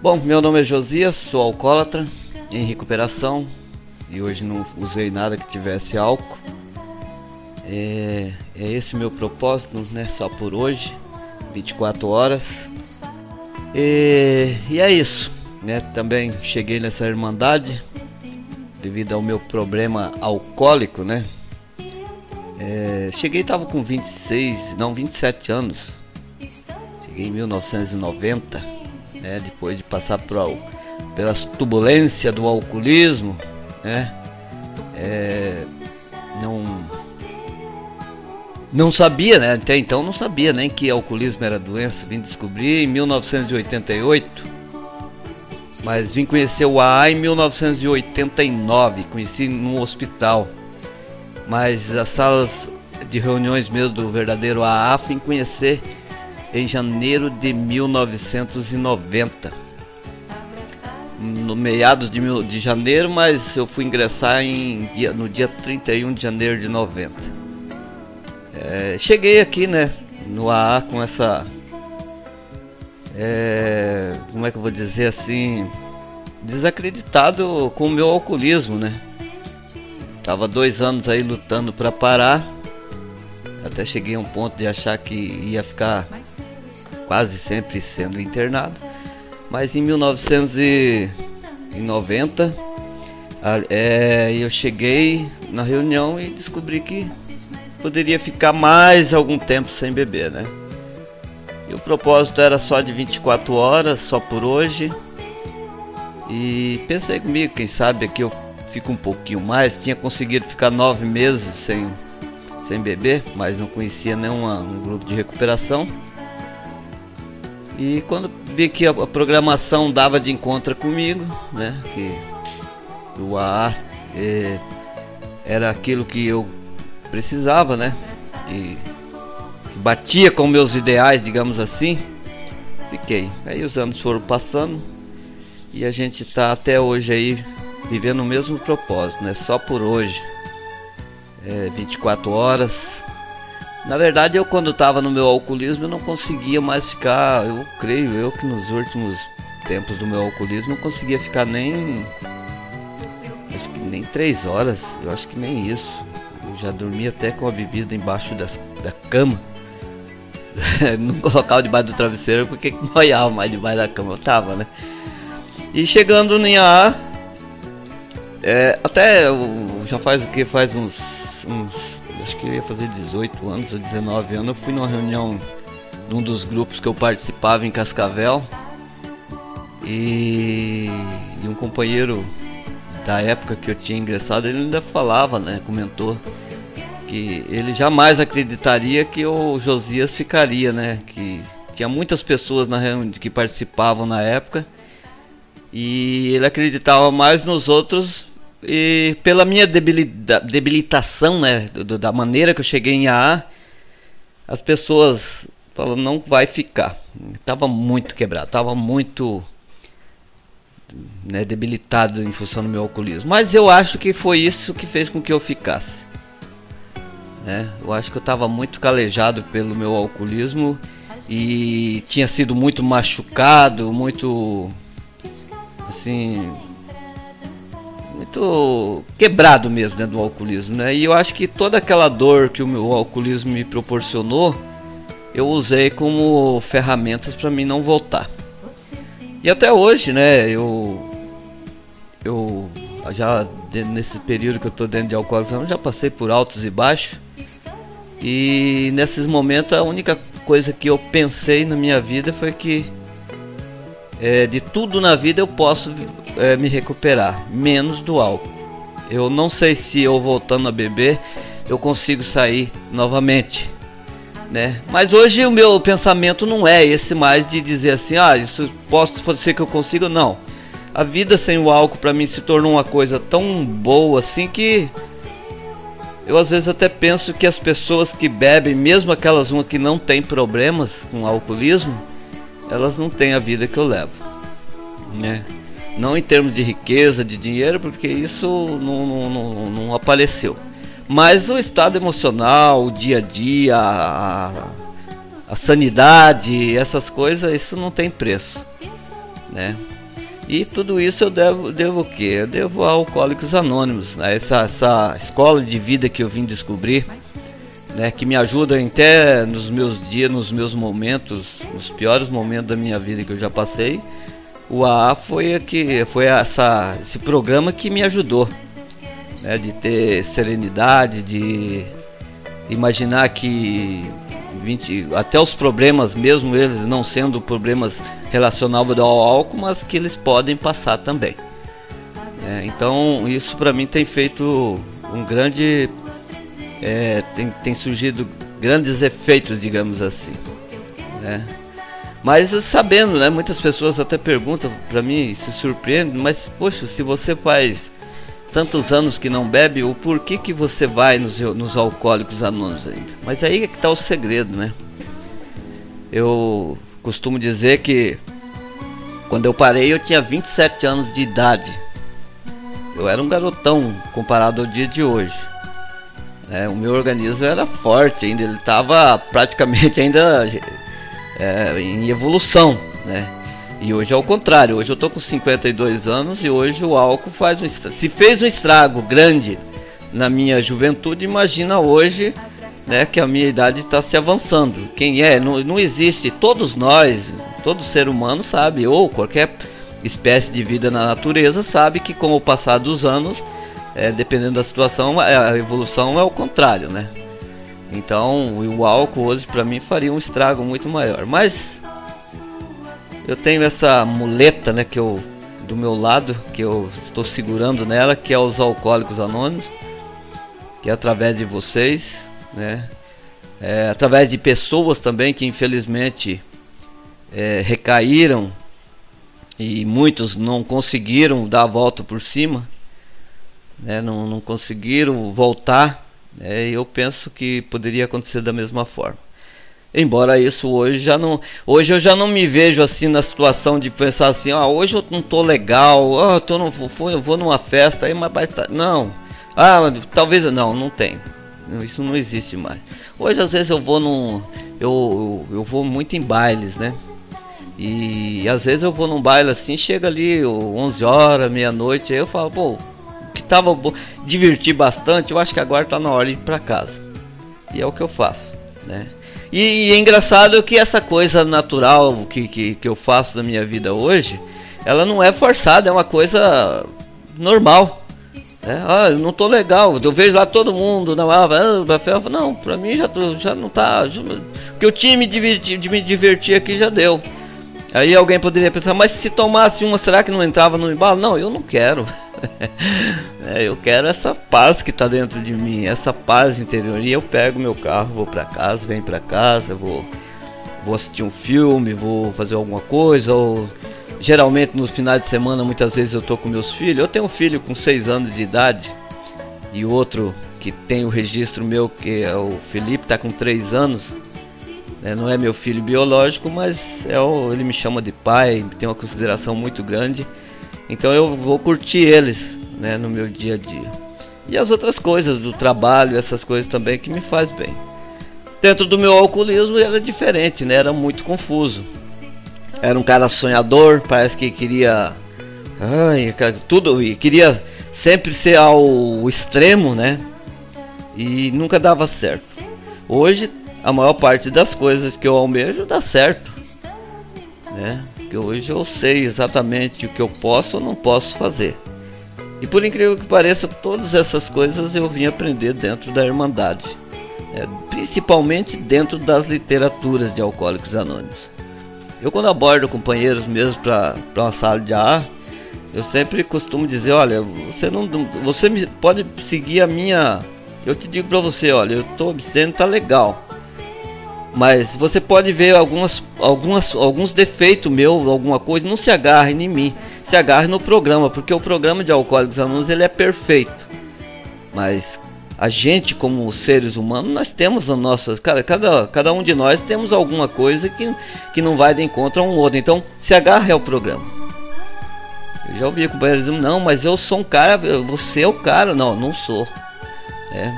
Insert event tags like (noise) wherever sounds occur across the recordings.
Bom, meu nome é Josias, sou alcoólatra em recuperação e hoje não usei nada que tivesse álcool. É, é esse meu propósito, né? Só por hoje, 24 horas. E, e é isso, né? Também cheguei nessa irmandade devido ao meu problema alcoólico, né? É, cheguei estava com 26, não 27 anos. Cheguei em 1990 né? Depois de passar por, pelas turbulências do alcoolismo, né? É, não não sabia, né? Até então não sabia nem que alcoolismo era doença. Vim descobrir em 1988. Mas vim conhecer o AA em 1989, conheci num hospital. Mas as salas de reuniões mesmo do verdadeiro AA vim conhecer em janeiro de 1990. No meados de, mil, de janeiro, mas eu fui ingressar em, no dia 31 de janeiro de 90. É, cheguei aqui, né, no AA com essa. É, como é que eu vou dizer assim? Desacreditado com o meu alcoolismo, né? Tava dois anos aí lutando para parar. Até cheguei a um ponto de achar que ia ficar quase sempre sendo internado. Mas em 1990 é, eu cheguei na reunião e descobri que poderia ficar mais algum tempo sem beber, né? E o propósito era só de 24 horas, só por hoje. E pensei comigo, quem sabe aqui eu fico um pouquinho mais. Tinha conseguido ficar nove meses sem, sem beber, mas não conhecia nenhum um grupo de recuperação. E quando vi que a, programação dava de encontro comigo, né? Que o ar é, era aquilo que eu precisava, né? Que batia com meus ideais, digamos assim. Fiquei. Aí os anos foram passando e a gente está até hoje aí vivendo o mesmo propósito, né? Só por hoje. É, 24 horas na verdade, eu quando estava no meu alcoolismo, eu não conseguia mais ficar, eu creio eu que nos últimos tempos do meu alcoolismo não conseguia ficar nem acho que nem três horas, eu acho que nem isso. Eu já dormia até com a bebida embaixo da, da cama. (laughs) não colocava debaixo do travesseiro porque (laughs) noiava mais debaixo da cama, eu tava, né? E chegando em A, é, até já faz o que? Faz uns, uns acho que eu ia fazer 18 anos ou 19 anos, eu fui numa reunião de um dos grupos que eu participava em Cascavel e, e um companheiro da época que eu tinha ingressado, ele ainda falava, né, comentou que ele jamais acreditaria que o Josias ficaria, né, que tinha muitas pessoas na reunião que participavam na época e ele acreditava mais nos outros e pela minha debilitação, né, da maneira que eu cheguei em AA, as pessoas falam não vai ficar. Tava muito quebrado, tava muito né, debilitado em função do meu alcoolismo. Mas eu acho que foi isso que fez com que eu ficasse. Né? Eu acho que eu estava muito calejado pelo meu alcoolismo e tinha sido muito machucado, muito assim muito quebrado mesmo dentro do alcoolismo, né? E eu acho que toda aquela dor que o meu alcoolismo me proporcionou, eu usei como ferramentas para mim não voltar. E até hoje, né? Eu eu já nesse período que eu tô dentro de alcoolismo, já passei por altos e baixos. E nesses momentos a única coisa que eu pensei na minha vida foi que é, de tudo na vida eu posso é, me recuperar, menos do álcool. Eu não sei se eu voltando a beber eu consigo sair novamente, né? Mas hoje o meu pensamento não é esse mais de dizer assim, ah, isso posso, pode ser que eu consiga, não. A vida sem o álcool para mim se tornou uma coisa tão boa assim que eu às vezes até penso que as pessoas que bebem, mesmo aquelas uma que não tem problemas com alcoolismo, elas não têm a vida que eu levo, né? Não em termos de riqueza, de dinheiro, porque isso não, não, não, não apareceu. Mas o estado emocional, o dia a dia, a, a sanidade, essas coisas, isso não tem preço. né? E tudo isso eu devo, devo o quê? Eu devo a Alcoólicos Anônimos, a essa, essa escola de vida que eu vim descobrir, né, que me ajuda até nos meus dias, nos meus momentos, nos piores momentos da minha vida que eu já passei. O AA foi, que, foi essa, esse programa que me ajudou, né, de ter serenidade, de imaginar que 20, até os problemas, mesmo eles não sendo problemas relacionados ao álcool, mas que eles podem passar também. É, então isso para mim tem feito um grande, é, tem, tem surgido grandes efeitos, digamos assim. Né? Mas sabendo, né, muitas pessoas até perguntam para mim, se surpreendem, mas poxa, se você faz tantos anos que não bebe, o porquê que você vai nos, nos alcoólicos anônimos ainda? Mas aí é que está o segredo, né? Eu costumo dizer que quando eu parei eu tinha 27 anos de idade. Eu era um garotão comparado ao dia de hoje. É, o meu organismo era forte ainda, ele estava praticamente ainda é, em evolução, né? E hoje é o contrário, hoje eu tô com 52 anos e hoje o álcool faz um estrago. Se fez um estrago grande na minha juventude, imagina hoje né, que a minha idade está se avançando. Quem é? Não, não existe. Todos nós, todo ser humano sabe, ou qualquer espécie de vida na natureza sabe que com o passar dos anos, é, dependendo da situação, a evolução é o contrário, né? Então o álcool hoje para mim faria um estrago muito maior. Mas eu tenho essa muleta, né, que eu do meu lado, que eu estou segurando nela, que é os alcoólicos anônimos, que é através de vocês, né, é, através de pessoas também que infelizmente é, recaíram e muitos não conseguiram dar a volta por cima, né, não, não conseguiram voltar. Né, eu penso que poderia acontecer da mesma forma. Embora isso hoje já não. Hoje eu já não me vejo assim na situação de pensar assim, ah, hoje eu não tô legal, ah, eu, tô no, eu vou numa festa aí, mas vai estar. Não. Ah, talvez não, não tem. Isso não existe mais. Hoje às vezes eu vou num. Eu, eu, eu vou muito em bailes, né? E às vezes eu vou num baile assim, chega ali 11 horas, meia-noite, aí eu falo, pô, que tava divertir bastante, eu acho que agora tá na hora de ir pra casa. E é o que eu faço, né? E, e, é engraçado que essa coisa natural que, que, que eu faço na minha vida hoje, ela não é forçada, é uma coisa normal. É, ah, eu não tô legal, eu vejo lá todo mundo na ah, não, pra mim já, tô, já não tá. Já, porque eu tinha me divertir, de me divertir aqui já deu. Aí alguém poderia pensar, mas se tomasse uma, será que não entrava no embalo? Não, eu não quero. (laughs) é, eu quero essa paz que está dentro de mim, essa paz interior. E eu pego meu carro, vou para casa, venho para casa, vou, vou assistir um filme, vou fazer alguma coisa. Ou geralmente nos finais de semana, muitas vezes eu tô com meus filhos. Eu tenho um filho com 6 anos de idade e outro que tem o registro meu, que é o Felipe, está com 3 anos. É, não é meu filho biológico, mas é o, ele me chama de pai, tem uma consideração muito grande. Então eu vou curtir eles, né, no meu dia a dia. E as outras coisas do trabalho, essas coisas também que me faz bem. Dentro do meu alcoolismo era diferente, né? Era muito confuso. Era um cara sonhador, parece que queria ai, tudo e queria sempre ser ao extremo, né? E nunca dava certo. Hoje a maior parte das coisas que eu almejo dá certo, né? Porque hoje eu sei exatamente o que eu posso ou não posso fazer. E por incrível que pareça, todas essas coisas eu vim aprender dentro da Irmandade, né? principalmente dentro das literaturas de Alcoólicos Anônimos. Eu, quando abordo companheiros mesmo para uma sala de ar, eu sempre costumo dizer: olha, você não, você pode seguir a minha. Eu te digo para você: olha, eu estou abstendo, tá legal mas você pode ver algumas, algumas, alguns defeitos meu, alguma coisa, não se agarre em mim, se agarre no programa, porque o programa de Alcoólicos Anônimos ele é perfeito. Mas a gente como seres humanos, nós temos a nossa, cada, cada, cada um de nós temos alguma coisa que, que não vai de encontro a um outro. Então, se agarre ao programa. Eu já ouvi companheiros dizendo, não, mas eu sou um cara, você é o cara. Não, não sou. É,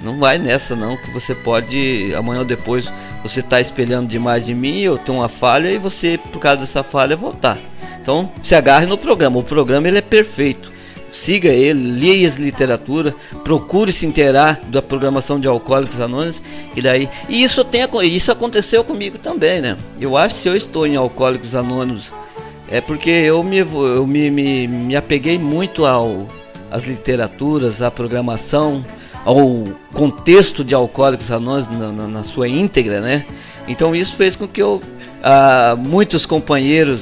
não vai nessa não, que você pode amanhã ou depois você está espelhando demais de mim, eu tenho uma falha e você por causa dessa falha voltar. Então se agarre no programa. O programa ele é perfeito. Siga ele, leia as literatura, procure se inteirar da programação de Alcoólicos Anônimos e daí. E isso tem isso aconteceu comigo também, né? Eu acho que se eu estou em Alcoólicos Anônimos é porque eu me, eu me, me, me apeguei muito ao as literaturas, à programação, ao contexto de Alcoólicos Anônimos na, na, na sua íntegra, né? Então isso fez com que eu ah, muitos companheiros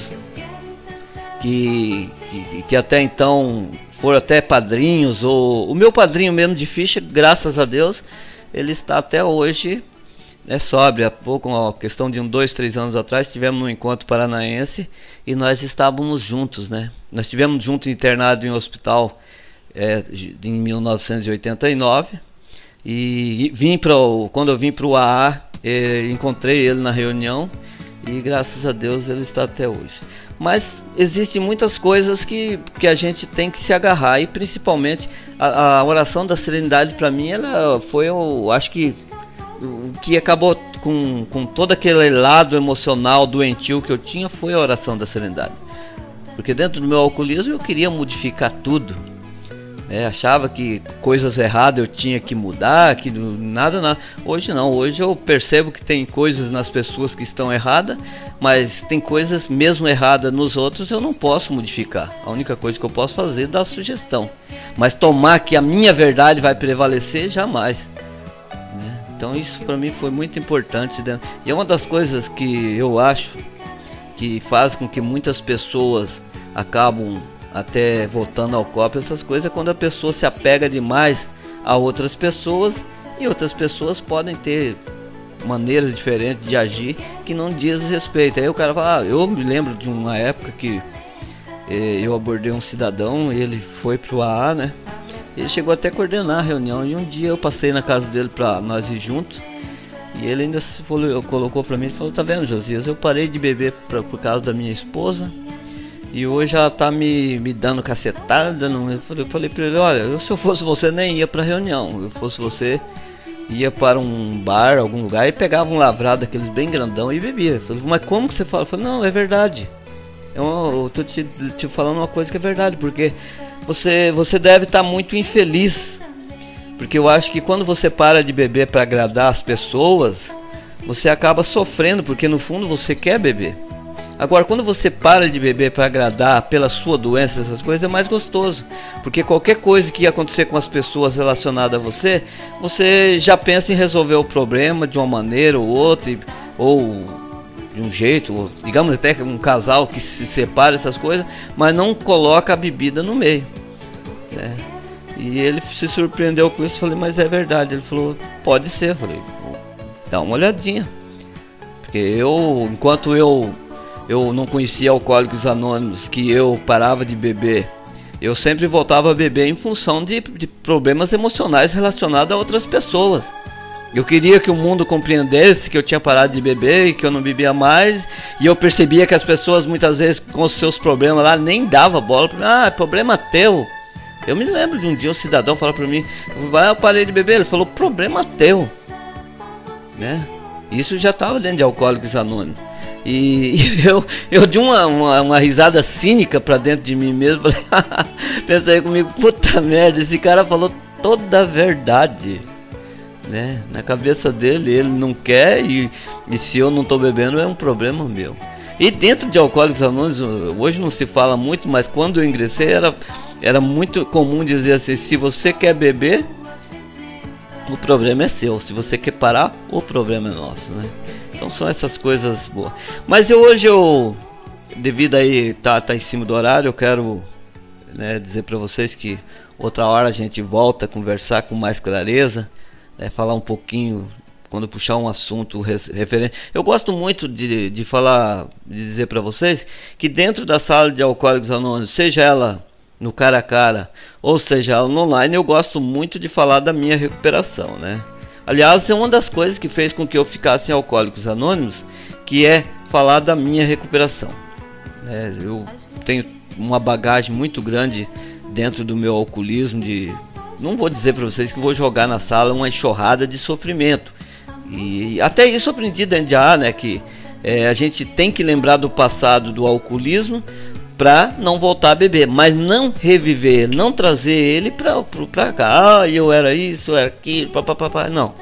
que, que, que até então foram até padrinhos, ou o meu padrinho mesmo de ficha, graças a Deus, ele está até hoje é sóbrio. Há pouco, uma questão de um, dois, três anos atrás, tivemos um encontro paranaense e nós estávamos juntos, né? Nós tivemos juntos internado em um hospital é, em 1989 e vim para quando eu vim para o AA, é, encontrei ele na reunião e graças a Deus ele está até hoje. Mas existem muitas coisas que, que a gente tem que se agarrar e principalmente a, a oração da serenidade para mim ela foi eu acho que o que acabou com, com todo aquele lado emocional doentio que eu tinha foi a oração da serenidade. Porque dentro do meu alcoolismo eu queria modificar tudo é, achava que coisas erradas eu tinha que mudar, que nada, nada. Hoje não, hoje eu percebo que tem coisas nas pessoas que estão erradas, mas tem coisas mesmo erradas nos outros eu não posso modificar. A única coisa que eu posso fazer é dar sugestão. Mas tomar que a minha verdade vai prevalecer, jamais. Né? Então isso para mim foi muito importante. E é uma das coisas que eu acho que faz com que muitas pessoas acabam até voltando ao copo, essas coisas, é quando a pessoa se apega demais a outras pessoas e outras pessoas podem ter maneiras diferentes de agir que não diz respeito. Aí o cara fala, ah, eu me lembro de uma época que eh, eu abordei um cidadão, ele foi pro AA, né? Ele chegou até a coordenar a reunião e um dia eu passei na casa dele para nós ir juntos. E ele ainda falou, colocou para mim falou: Tá vendo, Josias? Eu parei de beber pra, por causa da minha esposa e hoje ela tá me, me dando cacetada. Não, eu falei, falei pra ele, olha, se eu fosse você nem ia pra reunião. Eu fosse você, ia para um bar, algum lugar e pegava um lavrado daqueles bem grandão e bebia. Eu falei, mas como que você fala? Eu falei, não, é verdade. Eu, eu tô te, te falando uma coisa que é verdade, porque você, você deve estar tá muito infeliz. Porque eu acho que quando você para de beber para agradar as pessoas, você acaba sofrendo, porque no fundo você quer beber. Agora, quando você para de beber para agradar pela sua doença, essas coisas, é mais gostoso. Porque qualquer coisa que acontecer com as pessoas relacionadas a você, você já pensa em resolver o problema de uma maneira ou outra, ou de um jeito, ou, digamos até um casal que se separa, essas coisas, mas não coloca a bebida no meio. Né? E ele se surpreendeu com isso, falei, mas é verdade. Ele falou, pode ser. Eu falei, dá uma olhadinha. Porque eu, enquanto eu eu não conhecia alcoólicos anônimos, que eu parava de beber, eu sempre voltava a beber em função de, de problemas emocionais relacionados a outras pessoas. Eu queria que o mundo compreendesse que eu tinha parado de beber e que eu não bebia mais. E eu percebia que as pessoas muitas vezes com os seus problemas lá nem dava bola. Ah, é problema teu. Eu me lembro de um dia um cidadão falou para mim, vai eu parei de beber. Ele falou, problema teu. Né? Isso já estava dentro de Alcoólicos Anônimos. (laughs) E, eu, eu de uma, uma, uma, risada cínica pra dentro de mim mesmo, (laughs) (laughs) pensei comigo, puta merda, esse cara falou toda a verdade. Né? Na cabeça dele, ele não quer e, e se eu não tô bebendo é um problema meu. E dentro de Alcoólicos Anônimos, hoje não se fala muito, mas quando eu ingressei era, era muito comum dizer assim, se você quer beber, o problema é seu. Se você quer parar, o problema é nosso, né? Então são essas coisas boas. Mas eu, hoje eu, devido aí tá, tá em cima do horário, eu quero né, dizer para vocês que outra hora a gente volta a conversar com mais clareza, né, falar um pouquinho quando puxar um assunto referente. Eu gosto muito de, de falar, de dizer para vocês que dentro da sala de alcoólicos anônimos, seja ela no cara a cara, ou seja no online, eu gosto muito de falar da minha recuperação, né? Aliás, é uma das coisas que fez com que eu ficasse em Alcoólicos Anônimos, que é falar da minha recuperação. É, eu tenho uma bagagem muito grande dentro do meu alcoolismo de não vou dizer para vocês que vou jogar na sala uma enxurrada de sofrimento. E até isso aprendi dentro de A, né, que é, a gente tem que lembrar do passado do alcoolismo para não voltar a beber, mas não reviver, não trazer ele para cá. Ah, eu era isso, eu era aquilo, papapá. Não.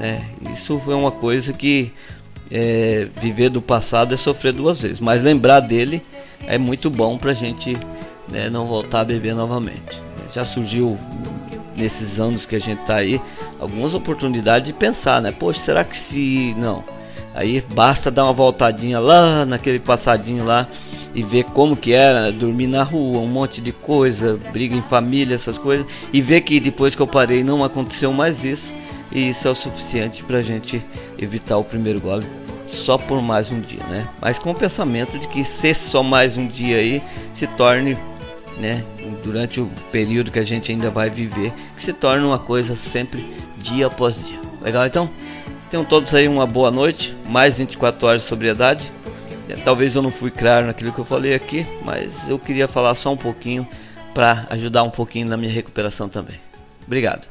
É, isso foi uma coisa que é, viver do passado é sofrer duas vezes, mas lembrar dele é muito bom para a gente né, não voltar a beber novamente. Já surgiu nesses anos que a gente está aí algumas oportunidades de pensar, né? Poxa, será que se não? Aí basta dar uma voltadinha lá naquele passadinho lá e ver como que era dormir na rua, um monte de coisa, briga em família, essas coisas, e ver que depois que eu parei não aconteceu mais isso, e isso é o suficiente pra gente evitar o primeiro gole só por mais um dia, né? Mas com o pensamento de que ser só mais um dia aí se torne, né, durante o período que a gente ainda vai viver, que se torne uma coisa sempre dia após dia. Legal então? Tenham todos aí uma boa noite, mais 24 horas de sobriedade. Talvez eu não fui claro naquilo que eu falei aqui, mas eu queria falar só um pouquinho para ajudar um pouquinho na minha recuperação também. Obrigado.